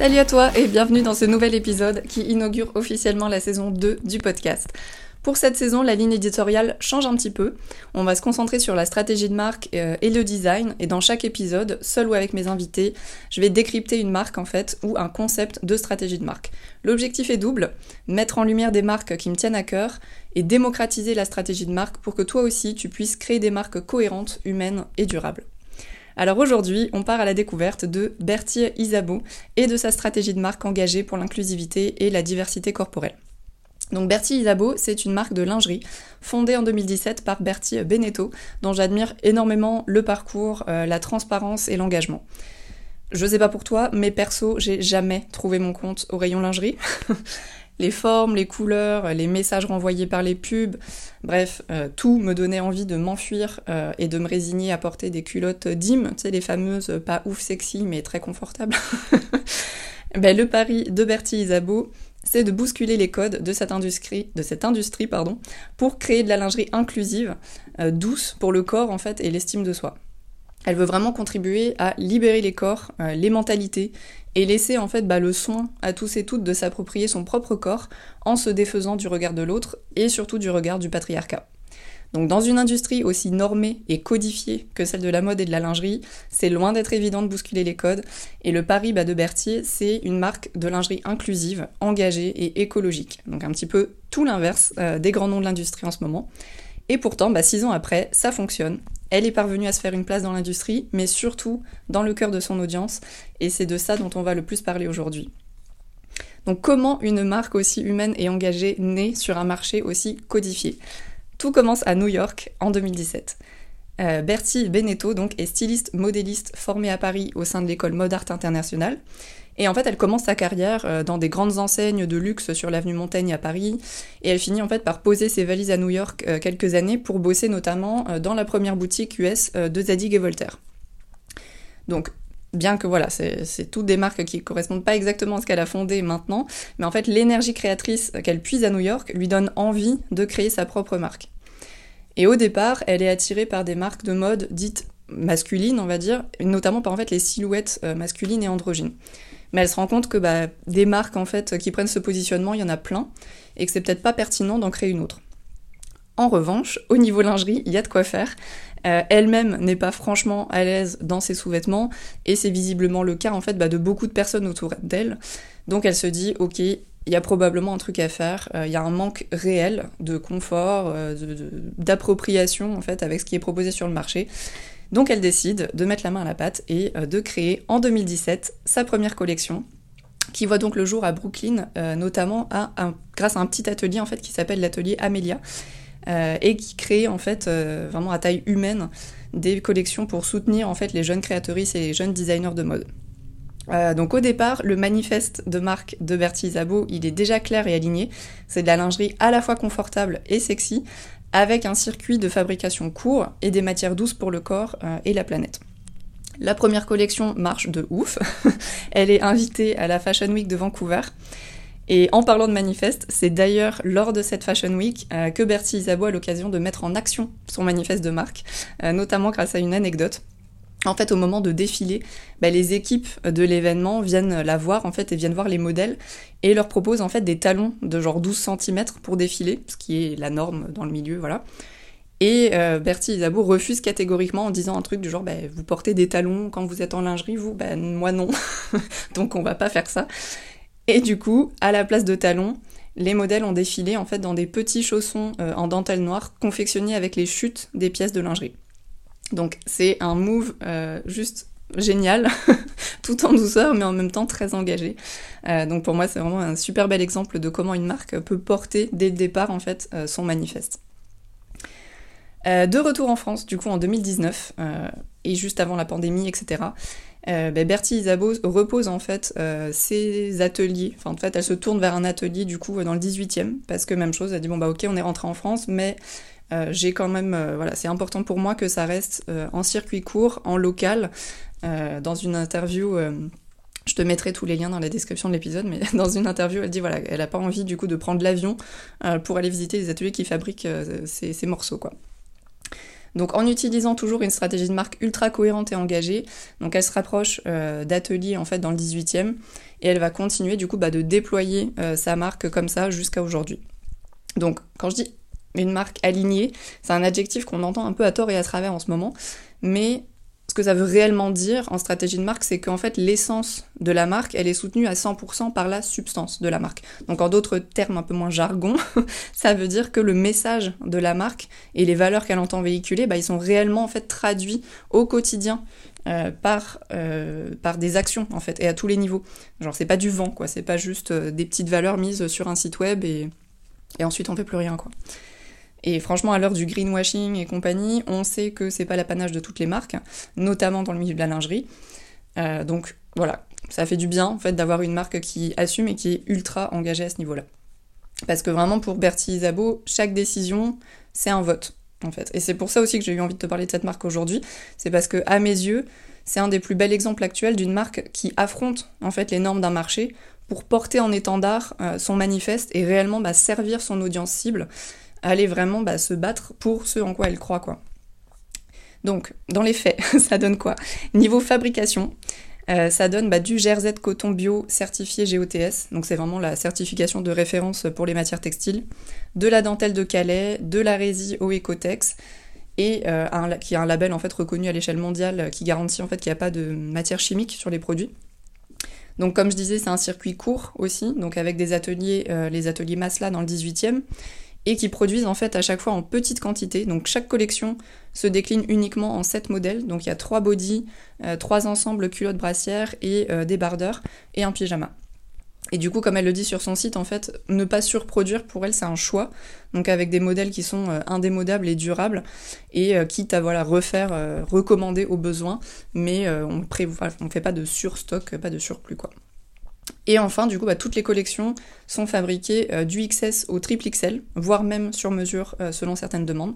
Salut à toi et bienvenue dans ce nouvel épisode qui inaugure officiellement la saison 2 du podcast. Pour cette saison, la ligne éditoriale change un petit peu. On va se concentrer sur la stratégie de marque euh, et le design. Et dans chaque épisode, seul ou avec mes invités, je vais décrypter une marque en fait ou un concept de stratégie de marque. L'objectif est double mettre en lumière des marques qui me tiennent à cœur et démocratiser la stratégie de marque pour que toi aussi tu puisses créer des marques cohérentes, humaines et durables. Alors aujourd'hui, on part à la découverte de Bertie Isabeau et de sa stratégie de marque engagée pour l'inclusivité et la diversité corporelle. Donc Bertie Isabeau, c'est une marque de lingerie fondée en 2017 par Bertie Beneteau, dont j'admire énormément le parcours, euh, la transparence et l'engagement. Je sais pas pour toi, mais perso, j'ai jamais trouvé mon compte au rayon lingerie. les formes, les couleurs, les messages renvoyés par les pubs, bref, euh, tout me donnait envie de m'enfuir euh, et de me résigner à porter des culottes Dim, tu sais, les fameuses pas ouf sexy mais très confortables. ben, le pari de Bertie Isabeau, c'est de bousculer les codes de cette industrie, pour créer de la lingerie inclusive, euh, douce pour le corps en fait et l'estime de soi. Elle veut vraiment contribuer à libérer les corps, euh, les mentalités et laisser en fait bah, le soin à tous et toutes de s'approprier son propre corps en se défaisant du regard de l'autre et surtout du regard du patriarcat. Donc dans une industrie aussi normée et codifiée que celle de la mode et de la lingerie, c'est loin d'être évident de bousculer les codes. Et le pari de Berthier, c'est une marque de lingerie inclusive, engagée et écologique. Donc un petit peu tout l'inverse euh, des grands noms de l'industrie en ce moment. Et pourtant, bah, six ans après, ça fonctionne. Elle est parvenue à se faire une place dans l'industrie, mais surtout dans le cœur de son audience, et c'est de ça dont on va le plus parler aujourd'hui. Donc comment une marque aussi humaine et engagée naît sur un marché aussi codifié? Tout commence à New York en 2017. Euh, Bertie Beneteau donc, est styliste modéliste formée à Paris au sein de l'école Mode Art International. Et en fait, elle commence sa carrière euh, dans des grandes enseignes de luxe sur l'avenue Montaigne à Paris. Et elle finit en fait par poser ses valises à New York euh, quelques années pour bosser notamment dans la première boutique US de Zadig et Voltaire. Donc bien que voilà, c'est toutes des marques qui correspondent pas exactement à ce qu'elle a fondé maintenant, mais en fait l'énergie créatrice qu'elle puise à New York lui donne envie de créer sa propre marque. Et au départ, elle est attirée par des marques de mode dites masculines, on va dire, notamment par en les silhouettes euh, masculines et androgynes. Mais elle se rend compte que bah, des marques en fait qui prennent ce positionnement, il y en a plein, et que c'est peut-être pas pertinent d'en créer une autre. En revanche, au niveau lingerie, il y a de quoi faire. Euh, elle-même n'est pas franchement à l'aise dans ses sous-vêtements, et c'est visiblement le cas en fait bah, de beaucoup de personnes autour d'elle. Donc elle se dit, ok, il y a probablement un truc à faire, euh, il y a un manque réel de confort, euh, d'appropriation en fait avec ce qui est proposé sur le marché. Donc elle décide de mettre la main à la pâte et de créer en 2017 sa première collection qui voit donc le jour à Brooklyn, notamment grâce à un petit atelier en fait qui s'appelle l'atelier Amelia, euh, et qui crée en fait euh, vraiment à taille humaine des collections pour soutenir en fait les jeunes créatrices et les jeunes designers de mode. Euh, donc au départ, le manifeste de marque de Bertie Isabeau, il est déjà clair et aligné. C'est de la lingerie à la fois confortable et sexy, avec un circuit de fabrication court et des matières douces pour le corps et la planète. La première collection marche de ouf. Elle est invitée à la Fashion Week de Vancouver. Et en parlant de manifeste, c'est d'ailleurs lors de cette Fashion Week euh, que Bertie Isabeau a l'occasion de mettre en action son manifeste de marque, euh, notamment grâce à une anecdote. En fait, au moment de défiler, bah, les équipes de l'événement viennent la voir en fait et viennent voir les modèles et leur proposent en fait des talons de genre 12 cm pour défiler, ce qui est la norme dans le milieu, voilà. Et euh, Bertie Isabeau refuse catégoriquement en disant un truc du genre bah, vous portez des talons quand vous êtes en lingerie, vous? Ben moi non, donc on va pas faire ça. Et du coup, à la place de talons, les modèles ont défilé en fait dans des petits chaussons euh, en dentelle noire confectionnés avec les chutes des pièces de lingerie. Donc c'est un move euh, juste génial, tout en douceur mais en même temps très engagé. Euh, donc pour moi c'est vraiment un super bel exemple de comment une marque peut porter dès le départ en fait son manifeste. de retour en France du coup en 2019 et juste avant la pandémie etc euh, ben, Bertie Isabeau repose en fait euh, ses ateliers. Enfin, en fait, elle se tourne vers un atelier du coup dans le 18e parce que même chose, elle dit bon bah ok, on est rentré en France, mais euh, j'ai quand même voilà, c'est important pour moi que ça reste en circuit court, en local. dans une interview. je te mettrai tous les liens dans la description de l'épisode, mais dans une interview, elle dit voilà, elle a pas envie du coup de prendre l'avion pour aller visiter les ateliers qui fabriquent ces, ces morceaux quoi. Donc en utilisant toujours une stratégie de marque ultra cohérente et engagée, donc elle se rapproche d'ateliers en fait dans le 18e et elle va continuer du coup bah, de déployer sa marque comme ça jusqu'à aujourd'hui. Donc quand je dis une marque alignée, c'est un adjectif qu'on entend un peu à tort et à travers en ce moment, mais ce que ça veut réellement dire en stratégie de marque, c'est qu'en fait l'essence de la marque, elle est soutenue à 100% par la substance de la marque. Donc en d'autres termes un peu moins jargon, ça veut dire que le message de la marque et les valeurs qu'elle entend véhiculer, bah, ils sont réellement en fait traduits au quotidien euh, par, euh, par des actions en fait et à tous les niveaux. Genre c'est pas du vent quoi, c'est pas juste euh, des petites valeurs mises sur un site web et, et ensuite on fait plus rien quoi. Et franchement, à l'heure du greenwashing et compagnie, on sait que c'est pas l'apanage de toutes les marques, notamment dans le milieu de la lingerie. Euh, donc voilà, ça fait du bien en fait d'avoir une marque qui assume et qui est ultra engagée à ce niveau-là. Parce que vraiment pour Bertie Isabeau, chaque décision, c'est un vote en fait. Et c'est pour ça aussi que j'ai eu envie de te parler de cette marque aujourd'hui. C'est parce que à mes yeux, c'est un des plus bels exemples actuels d'une marque qui affronte en fait les normes d'un marché pour porter en étendard euh, son manifeste et réellement bah, servir son audience cible aller vraiment bah, se battre pour ce en quoi elle croit, quoi. Donc, dans les faits, ça donne quoi? Niveau fabrication, euh, ça donne bah, du Jersey coton bio certifié GOTS, donc c'est vraiment la certification de référence pour les matières textiles, de la dentelle de Calais, de la résine au Ecotex, et euh, qui a un label en fait reconnu à l'échelle mondiale qui garantit en fait qu'il n'y a pas de matière chimique sur les produits. Donc comme je disais, c'est un circuit court aussi, donc avec des ateliers, euh, les ateliers Masla dans le 18e, et qui produisent en fait à chaque fois en petite quantité. Donc chaque collection se décline uniquement en 7 modèles. Donc il y a 3 body, 3 euh, ensembles culottes brassières et euh, des bardeurs et un pyjama. Et du coup, comme elle le dit sur son site, en fait, ne pas surproduire pour elle, c'est un choix. Donc avec des modèles qui sont euh, indémodables et durables, et quitte à voilà refaire, recommander aux besoins, mais on ne fait pas de surstock, pas de surplus quoi. Et enfin, du coup, bah, toutes les collections sont fabriquées euh, du XS au triple XL, voire même sur mesure euh, selon certaines demandes.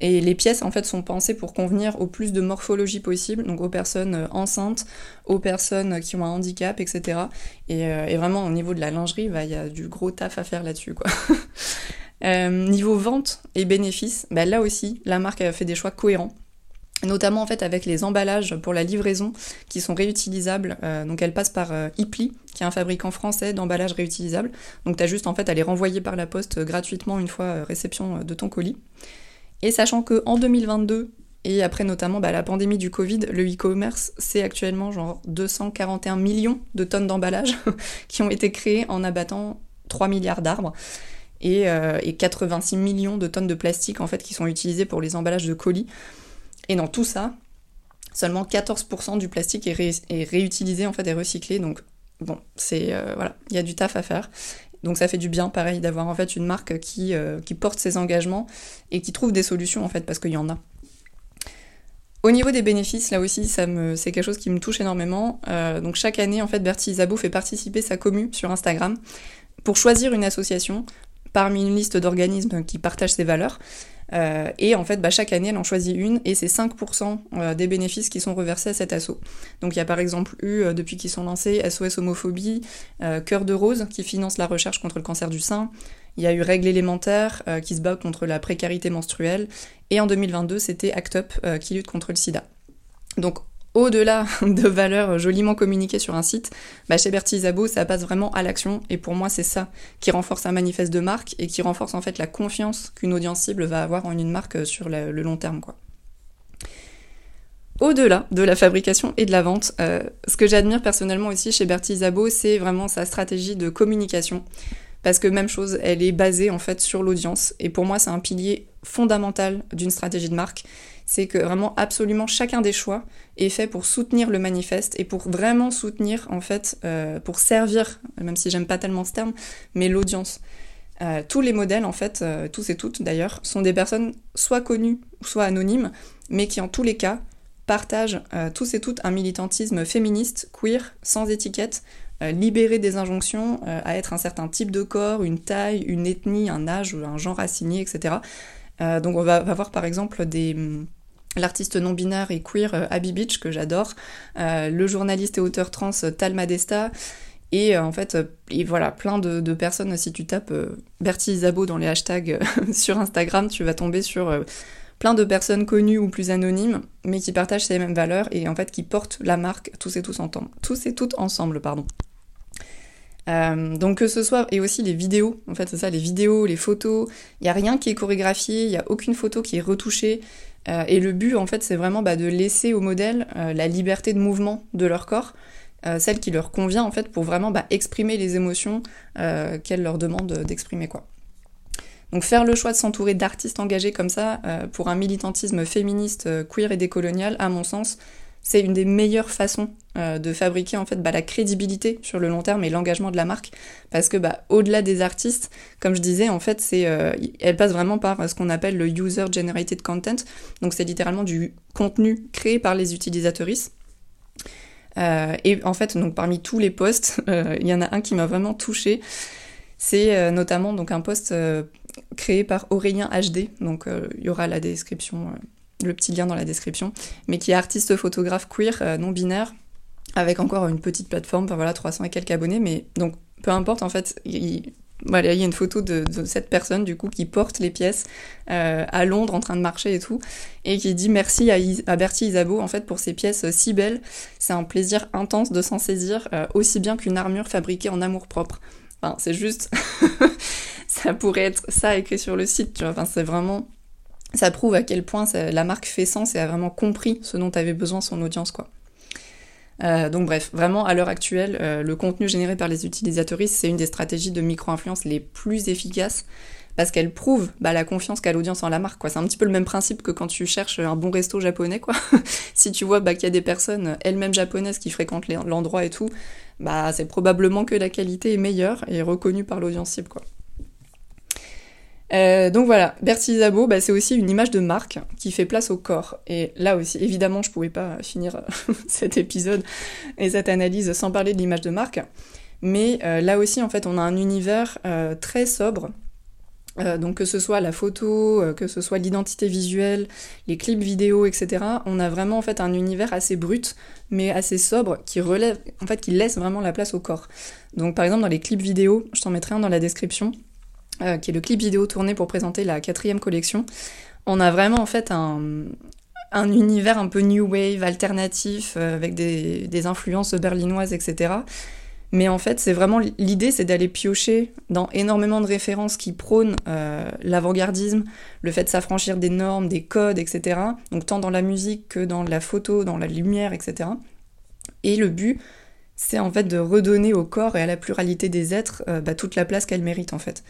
Et les pièces, en fait, sont pensées pour convenir au plus de morphologie possible, donc aux personnes euh, enceintes, aux personnes qui ont un handicap, etc. Et, vraiment, au niveau de la lingerie, bah, il y a du gros taf à faire là-dessus, quoi. niveau vente et bénéfices, bah, là aussi, la marque a fait des choix cohérents notamment en fait avec les emballages pour la livraison qui sont réutilisables. Euh, donc par euh, qui est un fabricant français d'emballages réutilisables. Donc tu as juste en fait à les renvoyer par la poste gratuitement une fois euh, réception de ton colis. Et sachant que en 2022 et après notamment bah, la pandémie du Covid, le e-commerce c'est actuellement genre 241 millions de tonnes d'emballages qui ont été créés en abattant 3 milliards d'arbres. Et, et 86 millions de tonnes de plastique en fait qui sont utilisées pour les emballages de colis. Et dans tout ça, seulement 14% du plastique est, réutilisé en fait et recyclé. Donc bon, c'est euh, voilà, il y a du taf à faire. Donc ça fait du bien, pareil, d'avoir en fait une marque qui, euh, qui porte ses engagements et qui trouve des solutions en fait parce qu'il y en a. Au niveau des bénéfices, là aussi, c'est quelque chose qui me touche énormément. Euh, donc chaque année, en fait, Bertie Isabeau fait participer sa commu sur Instagram pour choisir une association parmi une liste d'organismes qui partagent ses valeurs. Euh, et en fait, bah, chaque année, elle en choisit une et c'est 5% euh, des bénéfices qui sont reversés à cet assaut. Donc il y a par exemple eu, euh, depuis qu'ils sont lancés, SOS Homophobie, Cœur de Rose qui finance la recherche contre le cancer du sein. Il y a eu Règle élémentaire qui se bat contre la précarité menstruelle. Et en 2022, c'était ACT UP qui lutte contre le sida. Donc au-delà de valeurs joliment communiquées sur un site, bah chez Bertie Isabeau, ça passe vraiment à l'action. Et pour moi, c'est ça qui renforce un manifeste de marque et qui renforce en fait la confiance qu'une audience cible va avoir en une marque sur le, long terme. Au-delà de la fabrication et de la vente, euh, ce que j'admire personnellement aussi chez Bertie Isabeau, c'est vraiment sa stratégie de communication. Parce que même chose, elle est basée en fait sur l'audience. Et pour moi, c'est un pilier fondamental d'une stratégie de marque c'est que vraiment absolument chacun des choix est fait pour soutenir le manifeste et pour vraiment soutenir en fait, euh, pour servir, même si j'aime pas tellement ce terme, mais l'audience. Euh, tous les modèles en fait, euh, tous et toutes d'ailleurs, sont des personnes soit connues soit anonymes, mais qui en tous les cas partagent tous et toutes un militantisme féministe, queer, sans étiquette, libéré des injonctions à être un certain type de corps, une taille, une ethnie, un âge ou un genre assigné, etc. Euh, donc on va, voir par exemple hum, l'artiste non binaire et queer euh, Abby Beach que j'adore, euh, le journaliste et auteur trans Tal Madesta, et en fait, et voilà, plein de, personnes, si tu tapes Bertie Isabeau dans les hashtags sur Instagram, tu vas tomber sur plein de personnes connues ou plus anonymes, mais qui partagent ces mêmes valeurs et en fait qui portent la marque tous et tous ensemble. Tous et toutes ensemble, pardon. Euh, donc que ce soit, et aussi les vidéos, en fait c'est ça, les vidéos, les photos, il n'y a rien qui est chorégraphié, il n'y a aucune photo qui est retouchée, euh, et le but en fait c'est vraiment bah, de laisser au modèle euh, la liberté de mouvement de leur corps, celle qui leur convient en fait pour vraiment bah, exprimer les émotions qu'elle leur demande d'exprimer quoi. Donc faire le choix de s'entourer d'artistes engagés comme ça pour un militantisme féministe, queer et décolonial, à mon sens, c'est une des meilleures façons euh, de fabriquer en fait bah, la crédibilité sur le long terme et l'engagement de la marque. Parce que bah, au-delà des artistes comme je disais en fait c'est euh, elle passe vraiment par ce qu'on appelle le user generated content. Donc c'est littéralement du contenu créé par les utilisatrices. Euh, et en fait donc parmi tous les posts il y en a un qui m'a vraiment touché c'est notamment donc un post créé par Aurélien HD donc il y aura la description le petit lien dans la description, mais qui est artiste photographe queer euh, non binaire avec encore une petite plateforme, enfin voilà, 300 et quelques abonnés, mais donc peu importe en fait, il, voilà, il y a une photo de, cette personne du coup qui porte les pièces euh, à Londres en train de marcher et tout, et qui dit merci à, Bertie Isabeau en fait pour ces pièces si belles. C'est un plaisir intense de s'en saisir, euh, aussi bien qu'une armure fabriquée en amour propre. Enfin, c'est juste, ça pourrait être ça écrit sur le site, tu vois. Enfin, c'est vraiment ça prouve à quel point la marque fait sens et a vraiment compris ce dont avait besoin son audience, quoi. Euh, donc bref, vraiment à l'heure actuelle, euh, le contenu généré par les utilisateurs, c'est une des stratégies de micro-influence les plus efficaces parce qu'elle prouve bah, la confiance qu'a l'audience en la marque. C'est un petit peu le même principe que quand tu cherches un bon resto japonais. Quoi. si tu vois bah, qu'il y a des personnes elles-mêmes japonaises qui fréquentent l'endroit et tout, bah, c'est probablement que la qualité est meilleure et reconnue par l'audience cible. Quoi. Euh, donc voilà, Bertie Isabeau, bah, c'est aussi une image de marque qui fait place au corps. Et là aussi, évidemment, je pouvais pas finir euh, cet épisode et cette analyse sans parler de l'image de marque. Mais euh, là aussi, en fait, on a un univers très sobre. donc que ce soit la photo, que ce soit l'identité visuelle, les clips vidéo, etc. On a vraiment en fait un univers assez brut, mais assez sobre, qui relève, en fait, qui laisse vraiment la place au corps. Donc par exemple dans les clips vidéo, je t'en mettrai un dans la description. Euh, qui est le clip vidéo tourné pour présenter la quatrième collection. On a vraiment en fait un, univers un peu new wave, alternatif, euh, avec des, influences berlinoises, etc. Mais en fait, c'est vraiment l'idée, c'est d'aller piocher dans énormément de références qui prônent euh, l'avant-gardisme, le fait de s'affranchir des normes, des codes, etc. Donc tant dans la musique que dans la photo, dans la lumière, etc. Et le but, c'est en fait de redonner au corps et à la pluralité des êtres bah, toute la place qu'elle mérite en fait.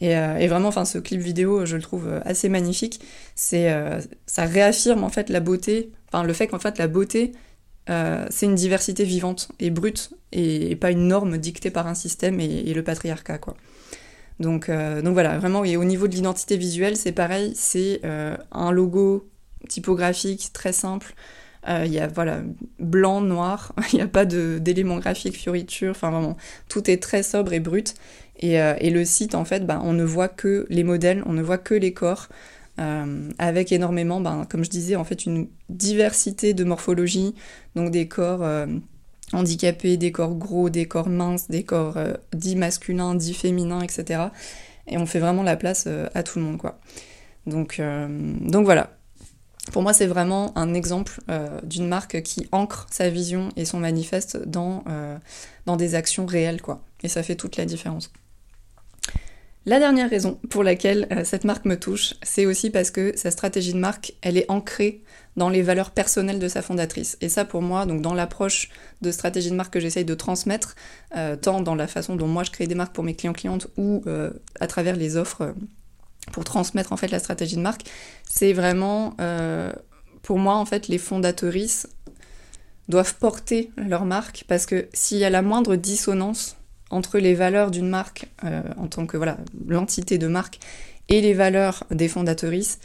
Euh, et, vraiment, enfin, ce clip vidéo, je le trouve euh, assez magnifique. C'est, euh, ça réaffirme en fait la beauté, enfin le fait qu'en fait la beauté, c'est une diversité vivante et brute et, pas une norme dictée par un système et, le patriarcat, quoi. Donc, donc voilà, vraiment, et au niveau de l'identité visuelle, c'est pareil, c'est un logo typographique très simple. Il y a voilà blanc, noir, il n'y a pas d'éléments graphiques, fioritures, enfin vraiment, tout est très sobre et brut. Euh, et, le site, en fait, ben, on ne voit que les modèles, on ne voit que les corps, euh, avec énormément, ben, comme je disais, en fait, une diversité de morphologie, donc des corps euh, handicapés, des corps gros, des corps minces, des corps dits masculins, dits féminins, etc. Et on fait vraiment la place à tout le monde, quoi. Donc, donc voilà. Pour moi, c'est vraiment un exemple d'une marque qui ancre sa vision et son manifeste dans, dans des actions réelles, quoi. Et ça fait toute la différence. La dernière raison pour laquelle euh, cette marque me touche, c'est aussi parce que sa stratégie de marque, elle est ancrée dans les valeurs personnelles de sa fondatrice. Et ça, pour moi, donc dans l'approche de stratégie de marque que j'essaye de transmettre, euh, tant dans la façon dont moi je crée des marques pour mes clients clientes ou euh, à travers les offres pour transmettre en fait la stratégie de marque, c'est vraiment pour moi en fait les fondatrices doivent porter leur marque parce que s'il y a la moindre dissonance entre les valeurs d'une marque euh, en tant que voilà l'entité de marque et les valeurs des fondatrices,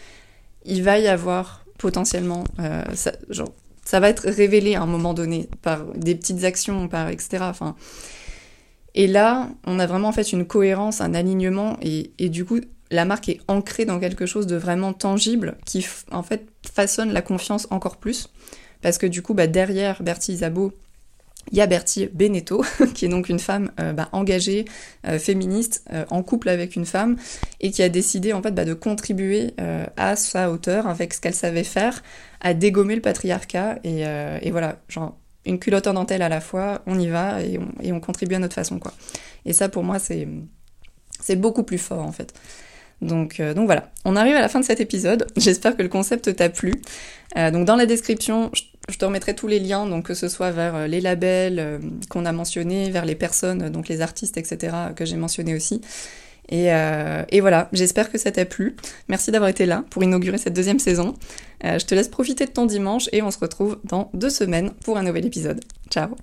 il va y avoir potentiellement euh, ça, genre, ça va être révélé à un moment donné par des petites actions, par etc. Enfin, et là, on a vraiment en fait une cohérence, un alignement, et, et du coup, la marque est ancrée dans quelque chose de vraiment tangible qui en fait façonne la confiance encore plus. Parce que du coup, bah, derrière Bertie Isabeau, il y a Bertie Beneteau, qui est donc une femme euh, bah, engagée, euh, féministe, euh, en couple avec une femme, et qui a décidé en fait bah, de contribuer à sa hauteur avec ce qu'elle savait faire, à dégommer le patriarcat, et, voilà, genre une culotte en dentelle à la fois, on y va et on, contribue à notre façon quoi. Et ça pour moi c'est beaucoup plus fort en fait. Donc, donc voilà, on arrive à la fin de cet épisode. J'espère que le concept t'a plu. donc dans la description, je te remettrai tous les liens, donc que ce soit vers euh, les labels euh, qu'on a mentionnés, vers les personnes, donc les artistes, etc., que j'ai mentionnés aussi. Euh, et voilà, j'espère que ça t'a plu. Merci d'avoir été là pour inaugurer cette deuxième saison. je te laisse profiter de ton dimanche et on se retrouve dans deux semaines pour un nouvel épisode. Ciao